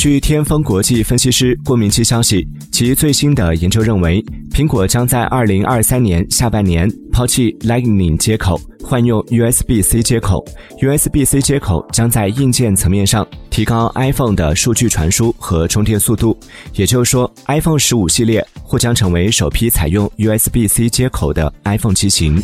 据天风国际分析师郭明基消息，其最新的研究认为，苹果将在二零二三年下半年抛弃 Lightning 接口，换用 USB-C 接口。USB-C 接口将在硬件层面上提高 iPhone 的数据传输和充电速度。也就是说，iPhone 十五系列或将成为首批采用 USB-C 接口的 iPhone 机型。